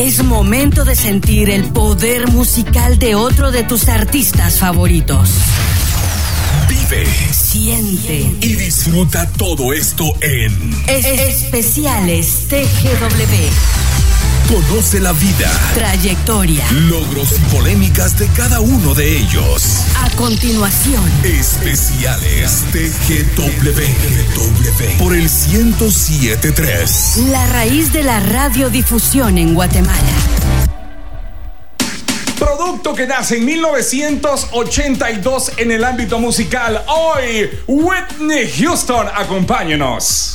Es momento de sentir el poder musical de otro de tus artistas favoritos. Vive, Siente. y disfruta todo esto en Es- especiales TGW. Conoce la vida, Trayectoria. logros y polémicas de cada uno de ellos. A continuación, Especiales TGW por el 1073. la raíz de la radiodifusión en Guatemala. Producto que nace en 1982 en el ámbito musical. Hoy, Whitney Houston, acompáñenos.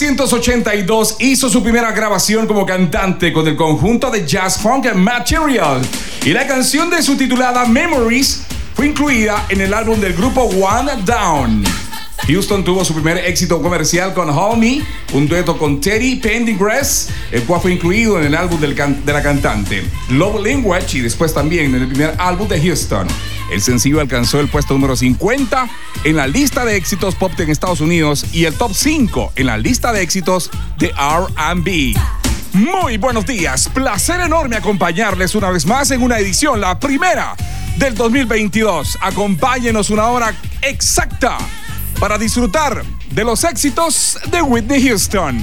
1982 hizo su primera grabación como cantante con el conjunto de jazz funk Material y la canción de su titulada Memories fue incluida en el álbum del grupo One Down. Houston tuvo su primer éxito comercial con Homie, un dueto con Teddy Pendergrass, el cual fue incluido en el álbum de la cantante. Love Language y después también en el primer álbum de Houston. El sencillo alcanzó el puesto número 50 en la lista de éxitos pop en Estados Unidos y el top 5 en la lista de éxitos de RB. Muy buenos días, placer enorme acompañarles una vez más en una edición, la primera del 2022. Acompáñenos una hora exacta para disfrutar de los éxitos de Whitney Houston.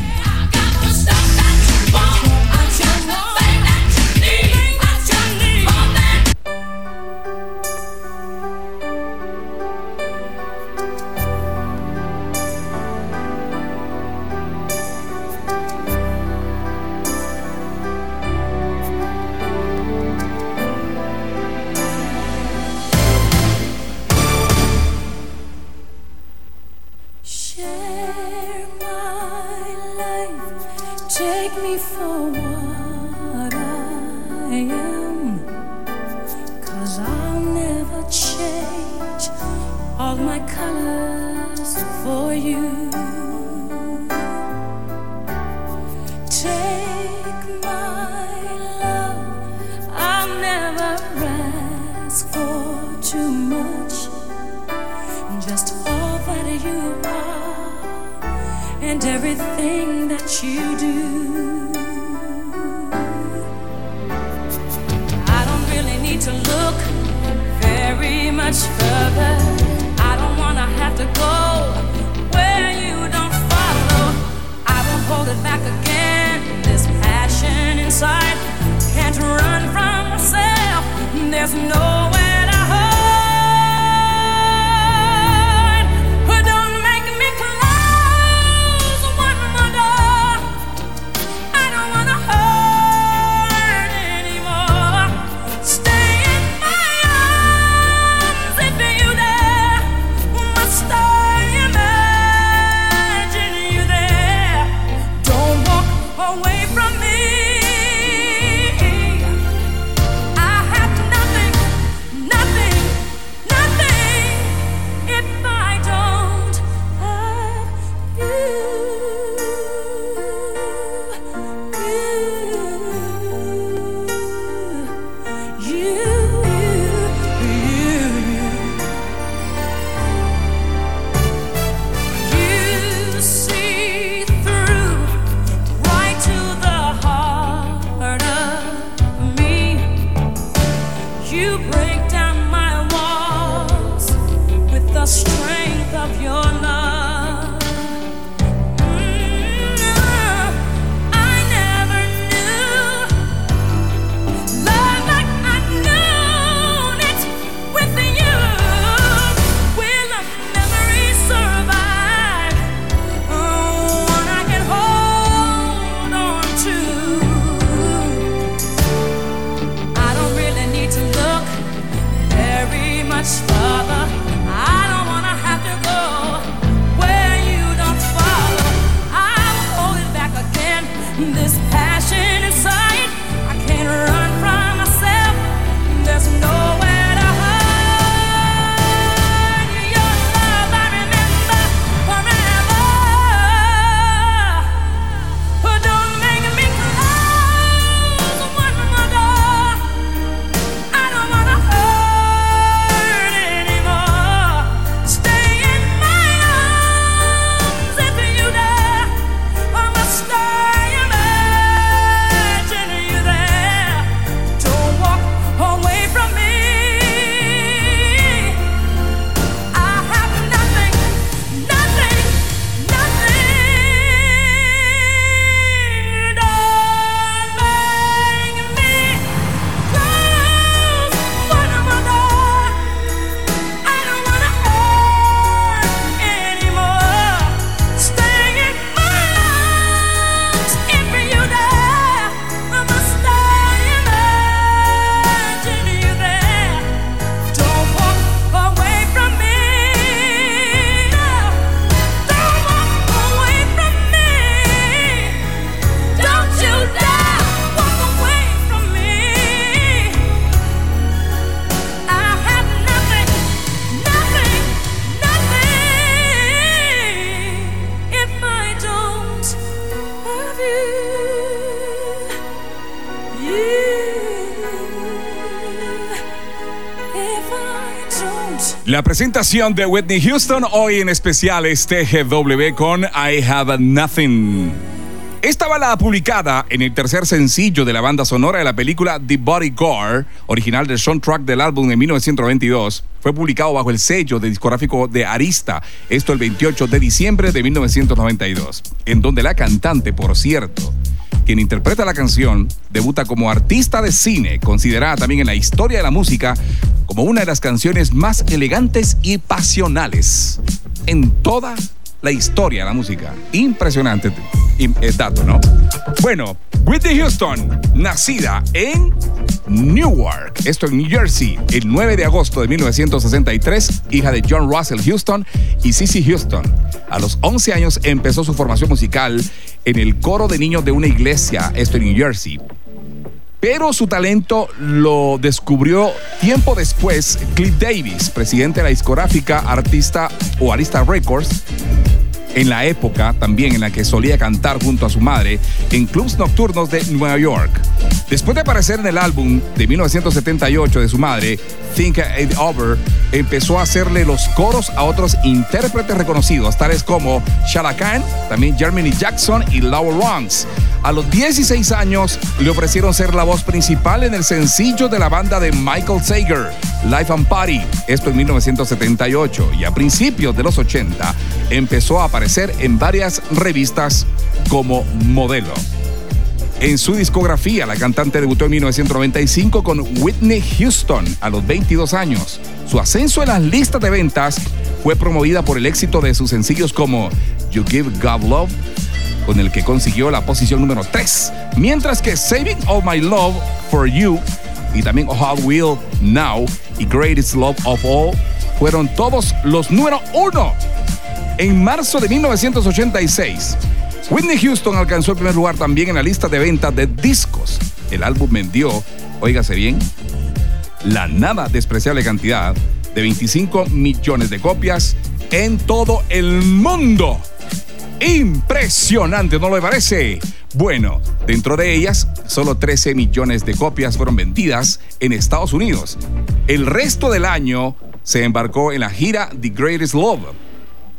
much further. I don't wanna have to go where you don't follow. I back again. This passion inside can't run from myself. There's no way. La presentación de Whitney Houston hoy en especial es TGW con I Have Nothing. Esta balada publicada en el tercer sencillo de la banda sonora de la película The Bodyguard, original del soundtrack del álbum de 1922, fue publicado bajo el sello de discográfico de Arista, esto el 28 de diciembre de 1992, en donde la cantante, por cierto, quien interpreta la canción, debuta como artista de cine, considerada también en la historia de la música como una de las canciones más elegantes y pasionales en toda la historia de la música. Impresionante el eh, dato, ¿no? Bueno, Whitney Houston, nacida en Newark, esto en New Jersey, el 9 de agosto de 1963, hija de John Russell Houston y Cissy Houston. A los 11 años empezó su formación musical en el coro de niños de una iglesia, esto en New Jersey. Pero su talento lo descubrió tiempo después Cliff Davis, presidente de la discográfica Artista o Arista Records, en la época también en la que solía cantar junto a su madre en clubs nocturnos de Nueva York. Después de aparecer en el álbum de 1978 de su madre, Think It Over, empezó a hacerle los coros a otros intérpretes reconocidos, tales como Shara también Germany Jackson y Laura Ronks. A los 16 años le ofrecieron ser la voz principal en el sencillo de la banda de Michael Sager, Life and Party, esto en 1978, y a principios de los 80 empezó a aparecer en varias revistas como modelo. En su discografía, la cantante debutó en 1995 con Whitney Houston a los 22 años. Su ascenso en las listas de ventas fue promovida por el éxito de sus sencillos como You Give God Love, con el que consiguió la posición número 3, mientras que Saving All My Love for You y también How Will Now y Greatest Love of All fueron todos los número uno. En marzo de 1986, Whitney Houston alcanzó el primer lugar también en la lista de ventas de discos. El álbum vendió, óigase bien, la nada despreciable cantidad de 25 millones de copias en todo el mundo. Impresionante, ¿no le parece? Bueno, dentro de ellas, solo 13 millones de copias fueron vendidas en Estados Unidos. El resto del año se embarcó en la gira The Greatest Love.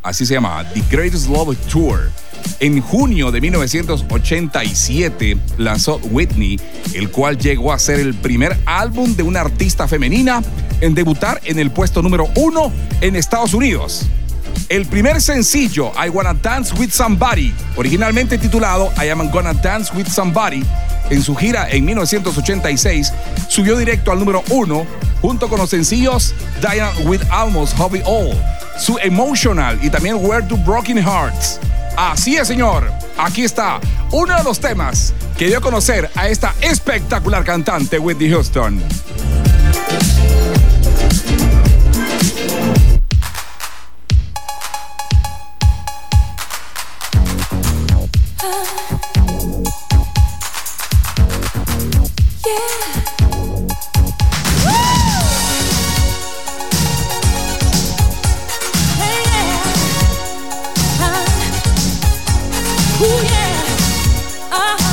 Así se llama, The Greatest Love Tour en junio de 1987 lanzó Whitney, el cual llegó a ser el primer álbum de una artista femenina en debutar en el puesto número uno en Estados Unidos. El primer sencillo, I Wanna Dance With Somebody, originalmente titulado I Am Gonna Dance With Somebody, en su gira en 1986, subió directo al número uno junto con los sencillos Diana With Almost Hobby All, Su Emotional y también Where Do Broken Hearts. Así es, señor. Aquí está uno de los temas que dio a conocer a esta espectacular cantante Whitney Houston. oh.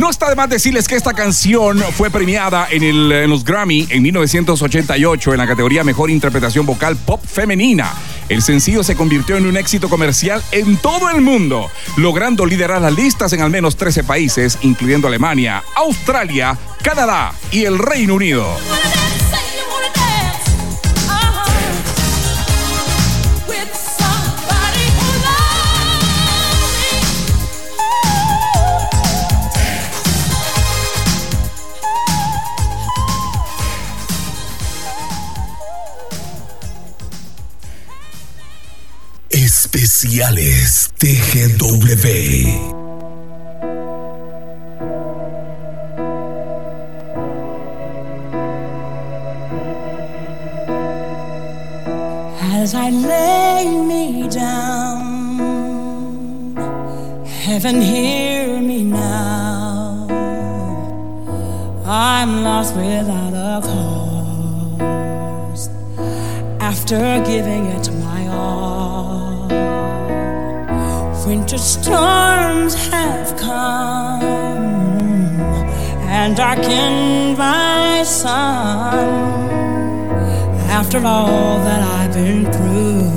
No está de más decirles que esta canción fue premiada en, en, los Grammy en 1988 en la categoría Mejor Interpretación Vocal Pop Femenina. El sencillo se convirtió en un éxito comercial en todo el mundo, logrando liderar las listas en al menos 13 países, incluyendo Alemania, Australia, Canadá y el Reino Unido. TGW. as I lay me down. Heaven, hear me now. I'm lost without a cause after giving it my all. Winter storms have come and darkened my sun after all that I've been through.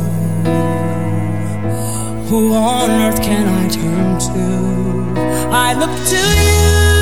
Who on earth can I turn to? I look to you.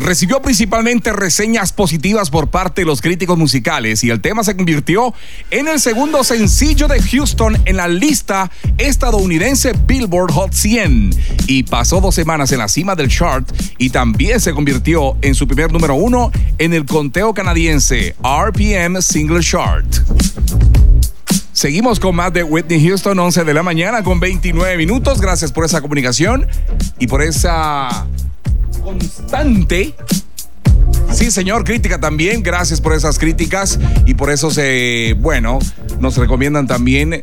Recibió principalmente reseñas positivas por parte de los críticos musicales y el tema se convirtió en el segundo sencillo de Houston en la lista estadounidense Billboard Hot 100 y pasó dos semanas en la cima del chart y también se convirtió en su primer número uno en el conteo canadiense RPM Single Chart. Seguimos con más de Whitney Houston, 11 de la mañana con 29 minutos. Gracias por esa comunicación y por esa constante. Sí, señor, crítica también. Gracias por esas críticas y por eso se, bueno, nos recomiendan también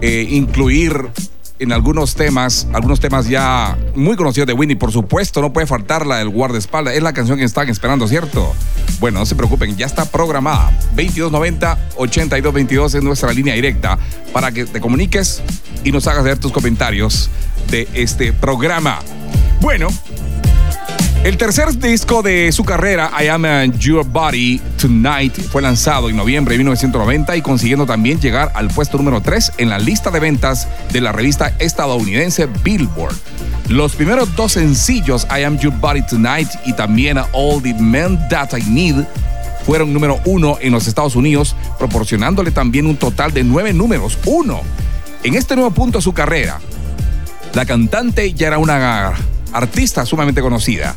eh, incluir en algunos temas, algunos temas ya muy conocidos de Whitney. Por supuesto, no puede faltar la del guardaespaldas. Es la canción que están esperando, ¿cierto? Bueno, no se preocupen, ya está programada. 2290-8222 es nuestra línea directa para que te comuniques y nos hagas ver tus comentarios de este programa. Bueno, el tercer disco de su carrera, I Am Your Body Tonight, fue lanzado en noviembre de 1990 y consiguiendo también llegar al puesto número 3 en la lista de ventas de la revista estadounidense Billboard. Los primeros dos sencillos, I Am Your Body Tonight y también All the Men That I Need, fueron número uno en los Estados Unidos, proporcionándole también un total de nueve números, uno. En este nuevo punto de su carrera, la cantante ya era una artista sumamente conocida.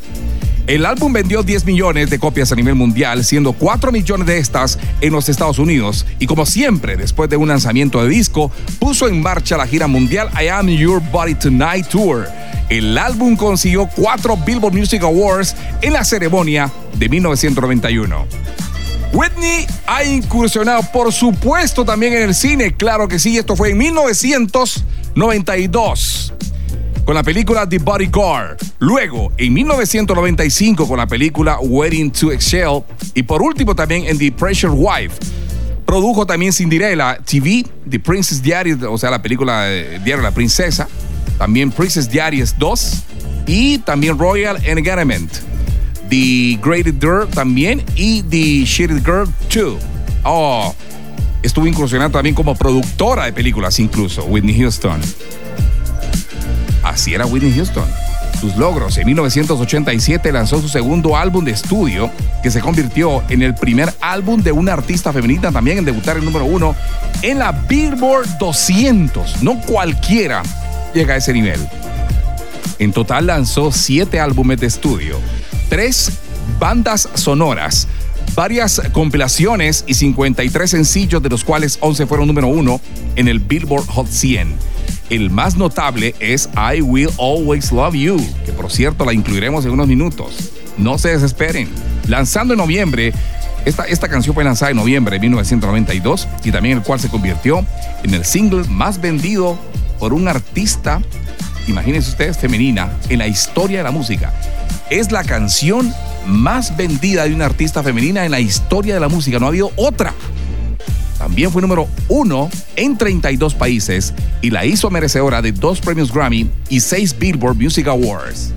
El álbum vendió 10 millones de copias a nivel mundial, siendo 4 millones de estas en los Estados Unidos. Y como siempre, después de un lanzamiento de disco, puso en marcha la gira mundial I Am Your Body Tonight Tour. El álbum consiguió 4 Billboard Music Awards en la ceremonia de 1991. Whitney ha incursionado, por supuesto, también en el cine. Claro que sí, esto fue en 1992 con la película The Bodyguard. Luego, en 1995, con la película Wedding to Excel. Y por último, también en The Pressure Wife. Produjo también Cinderella TV, The Princess Diaries, o sea, la película Diario de la Princesa. También Princess Diaries 2. Y también Royal Engagement. The Graded Girl también. Y The Shitted Girl 2. Oh, estuvo incursionando también como productora de películas, incluso, Whitney Houston. Así era Whitney Houston. Sus logros. En 1987 lanzó su segundo álbum de estudio, que se convirtió en el primer álbum de una artista femenina también en debutar el número uno en la Billboard 200. No cualquiera llega a ese nivel. En total lanzó siete álbumes de estudio, tres bandas sonoras, varias compilaciones y 53 sencillos, de los cuales 11 fueron número uno en el Billboard Hot 100. El más notable es I Will Always Love You, que por cierto la incluiremos en unos minutos. No se desesperen. Lanzando en noviembre, esta, esta canción fue lanzada en noviembre de 1992 y también el cual se convirtió en el single más vendido por un artista, imagínense ustedes, femenina, en la historia de la música. Es la canción más vendida de una artista femenina en la historia de la música. No ha habido otra. También fue número uno en 32 países y la hizo merecedora de dos premios Grammy y seis Billboard Music Awards.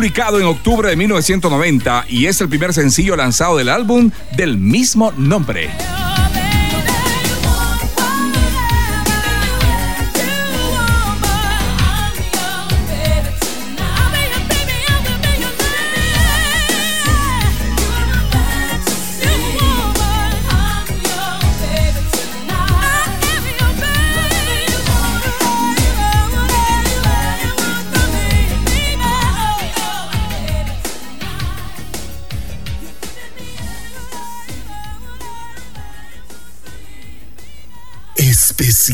Publicado en octubre de 1990 y es el primer sencillo lanzado del álbum del mismo nombre.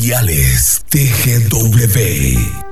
Especiales TGW.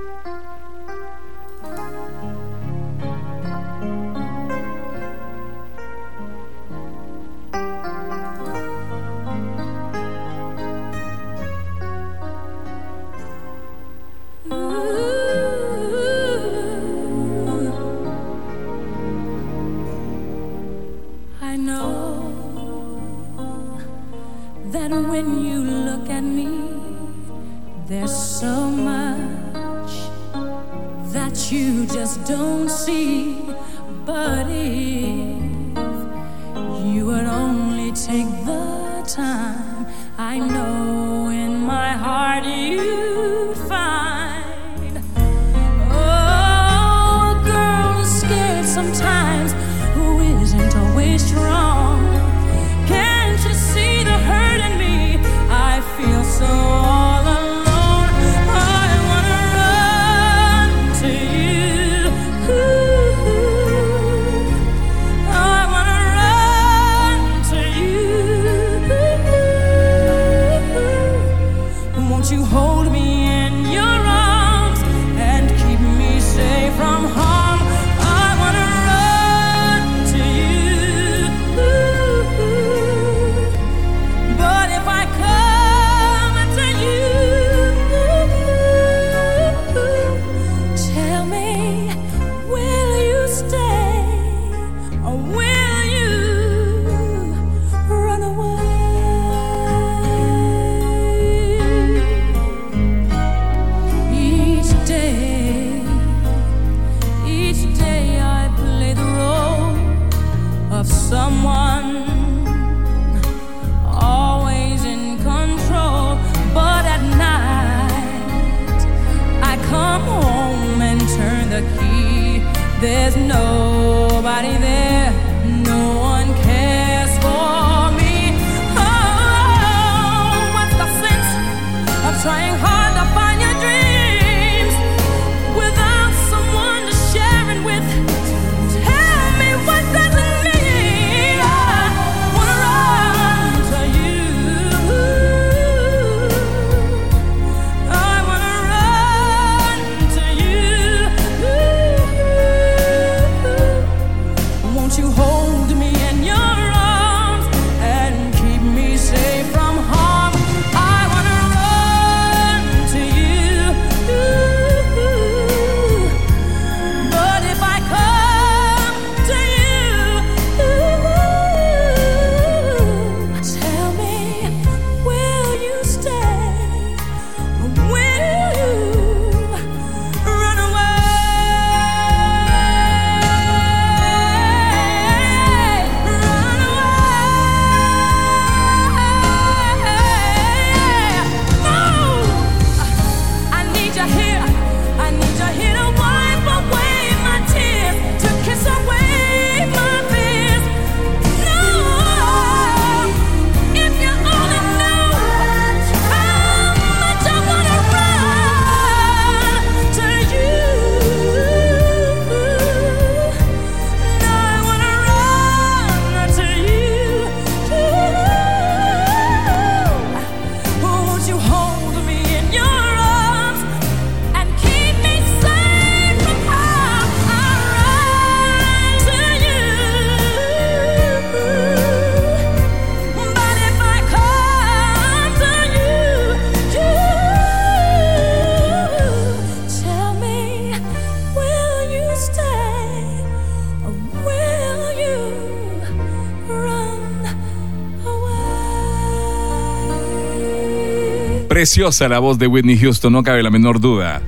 Preciosa la voz de Whitney Houston, no cabe la menor duda.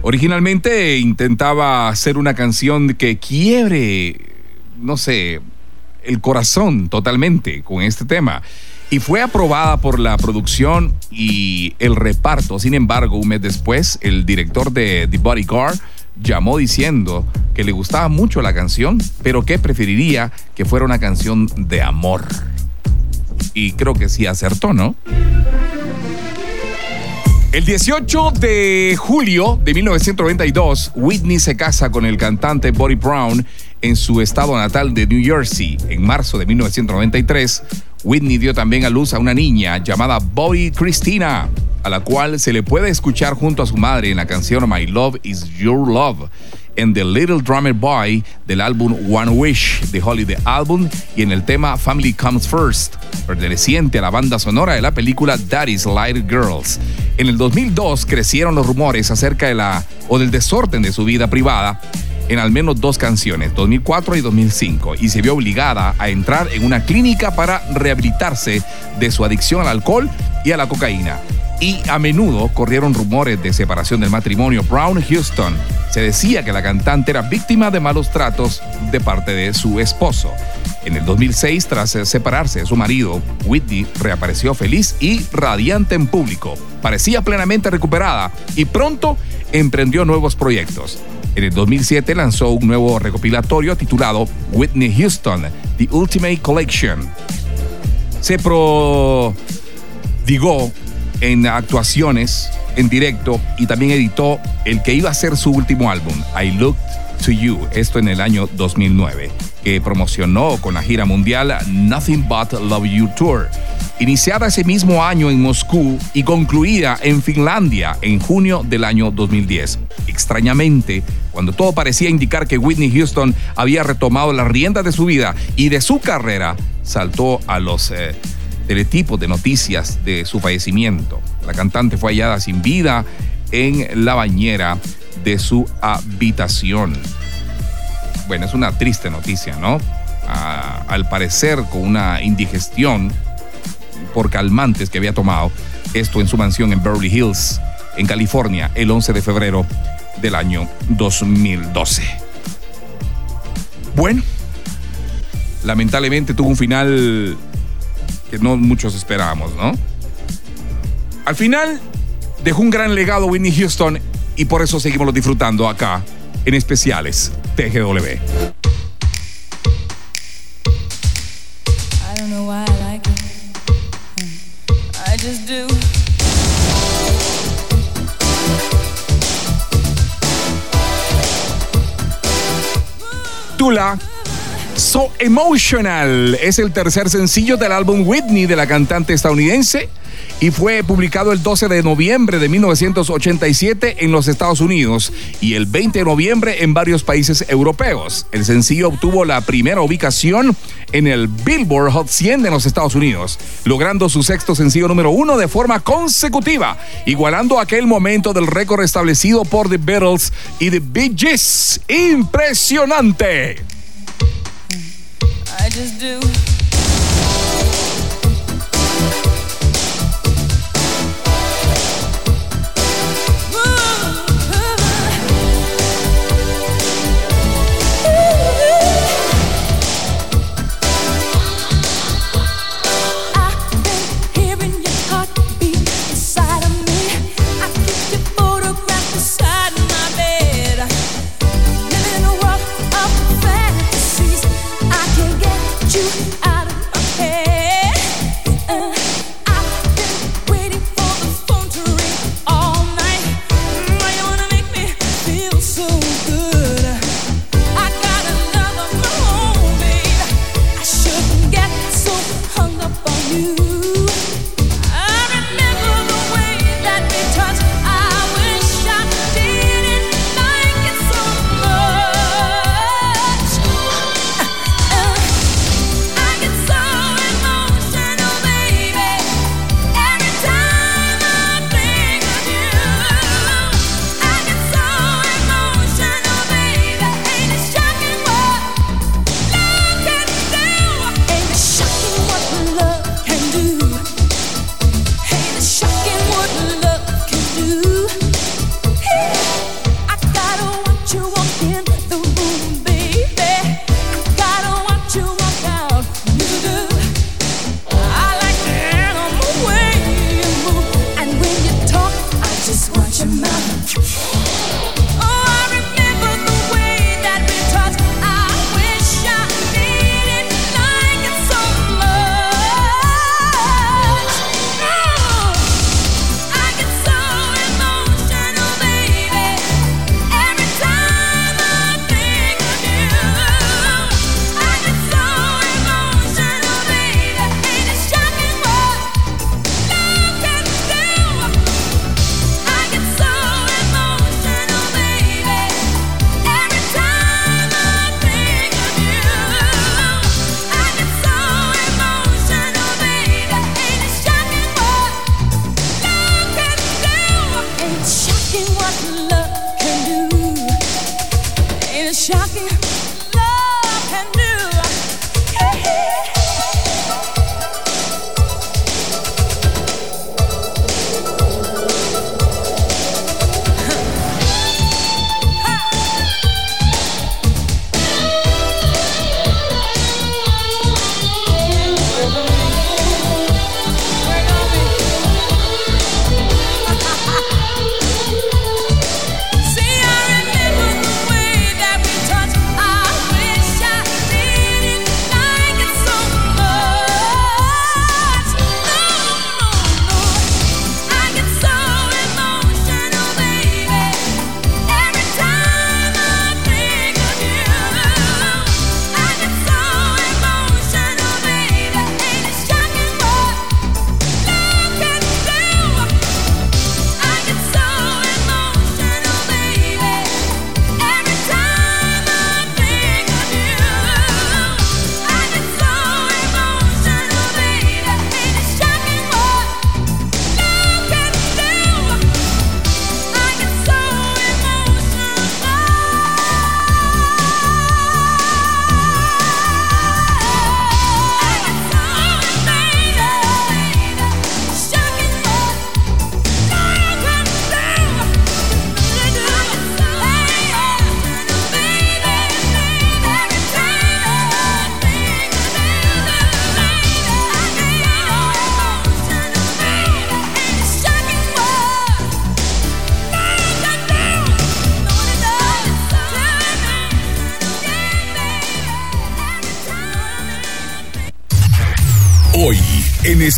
Originalmente intentaba hacer una canción que quiebre, no sé, el corazón totalmente con este tema. Y fue aprobada por la producción y el reparto. Sin embargo, un mes después, el director de The Bodyguard llamó diciendo que le gustaba mucho la canción, pero que preferiría que fuera una canción de amor. Y creo que sí acertó, ¿no? El 18 de julio de 1992, Whitney se casa con el cantante Bobby Brown en su estado natal de New Jersey. En marzo de 1993, Whitney dio también a luz a una niña llamada Bobby Christina, a la cual se le puede escuchar junto a su madre en la canción My Love Is Your Love en The Little Drummer Boy del álbum One Wish de Holiday Album y en el tema Family Comes First, perteneciente a la banda sonora de la película Daddy's Light Girls. En el 2002 crecieron los rumores acerca de la o del desorden de su vida privada en al menos dos canciones, 2004 y 2005, y se vio obligada a entrar en una clínica para rehabilitarse de su adicción al alcohol y a la cocaína y a menudo corrieron rumores de separación del matrimonio Brown-Houston. Se decía que la cantante era víctima de malos tratos de parte de su esposo. En el 2006, tras separarse de su marido, Whitney reapareció feliz y radiante en público. Parecía plenamente recuperada y pronto emprendió nuevos proyectos. En el 2007 lanzó un nuevo recopilatorio titulado Whitney Houston, The Ultimate Collection. Se prodigó en actuaciones en directo y también editó el que iba a ser su último álbum, I Looked to You, esto en el año 2009, que promocionó con la gira mundial Nothing But Love You Tour, iniciada ese mismo año en Moscú y concluida en Finlandia en junio del año 2010. Extrañamente, cuando todo parecía indicar que Whitney Houston había retomado la rienda de su vida y de su carrera, saltó a los... Eh, teletipos de noticias de su fallecimiento. La cantante fue hallada sin vida en la bañera de su habitación. Bueno, es una triste noticia, ¿no? al parecer con una indigestión por calmantes que había tomado, esto en su mansión en Beverly Hills, en California, el 11 de febrero del año 2012. Bueno, lamentablemente tuvo un final que no muchos esperábamos, ¿no? Al final dejó un gran legado Whitney Houston y por eso seguimos disfrutando acá en especiales TGW. Tula So Emotional es el tercer sencillo del álbum Whitney de la cantante estadounidense y fue publicado el 12 de noviembre de 1987 en los Estados Unidos y el 20 de noviembre en varios países europeos. El sencillo obtuvo la primera ubicación en el Billboard Hot 100 de los Estados Unidos, logrando su sexto sencillo número uno de forma consecutiva, igualando aquel momento del récord establecido por The Beatles y The Bee Gees. ¡Impresionante! I just do.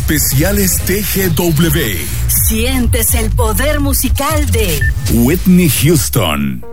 Especiales TGW. Sientes el poder musical de Whitney Houston.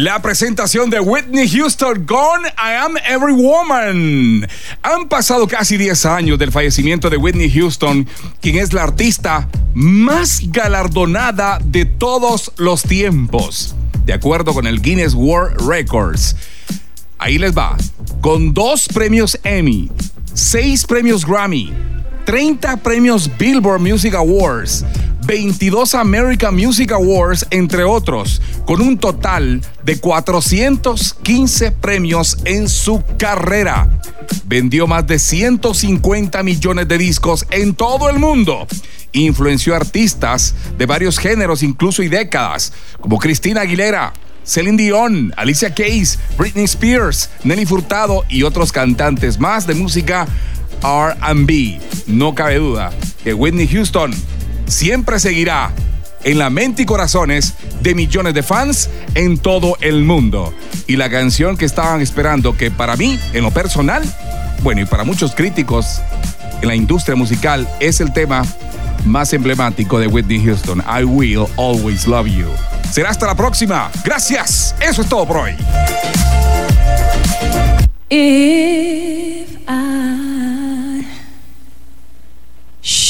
La presentación de Whitney Houston con I Am Every Woman. Han pasado casi 10 años del fallecimiento de Whitney Houston, quien es la artista más galardonada de todos los tiempos, de acuerdo con el Guinness World Records. Ahí les va, con dos premios Emmy, seis premios Grammy, 30 premios Billboard Music Awards, 22 American Music Awards, entre otros, con un total de 415 premios en su carrera. Vendió más de 150 millones de discos en todo el mundo. Influenció artistas de varios géneros, incluso y décadas, como Cristina Aguilera, Celine Dion, Alicia Keys, Britney Spears, Nelly Furtado y otros cantantes más de música RB. No cabe duda que Whitney Houston siempre seguirá en la mente y corazones de millones de fans en todo el mundo. Y la canción que estaban esperando, que para mí, en lo personal, bueno, y para muchos críticos en la industria musical, es el tema más emblemático de Whitney Houston, I Will Always Love You. Será hasta la próxima. Gracias. Eso es todo por hoy.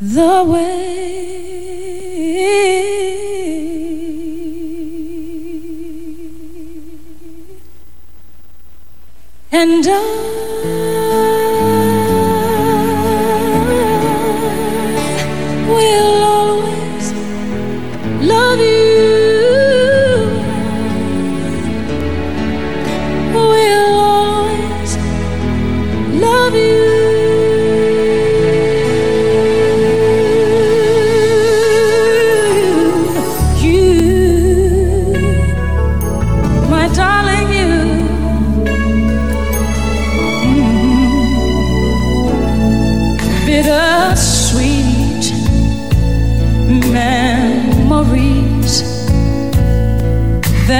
the way. And I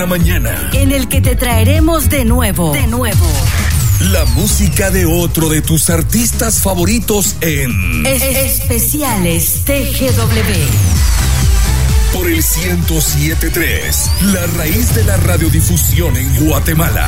la mañana. En el que te traeremos de nuevo, de nuevo. La música de otro de tus artistas favoritos en Especiales TGW. Por el 1073, la raíz de la radiodifusión en Guatemala.